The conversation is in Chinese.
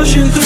hoje então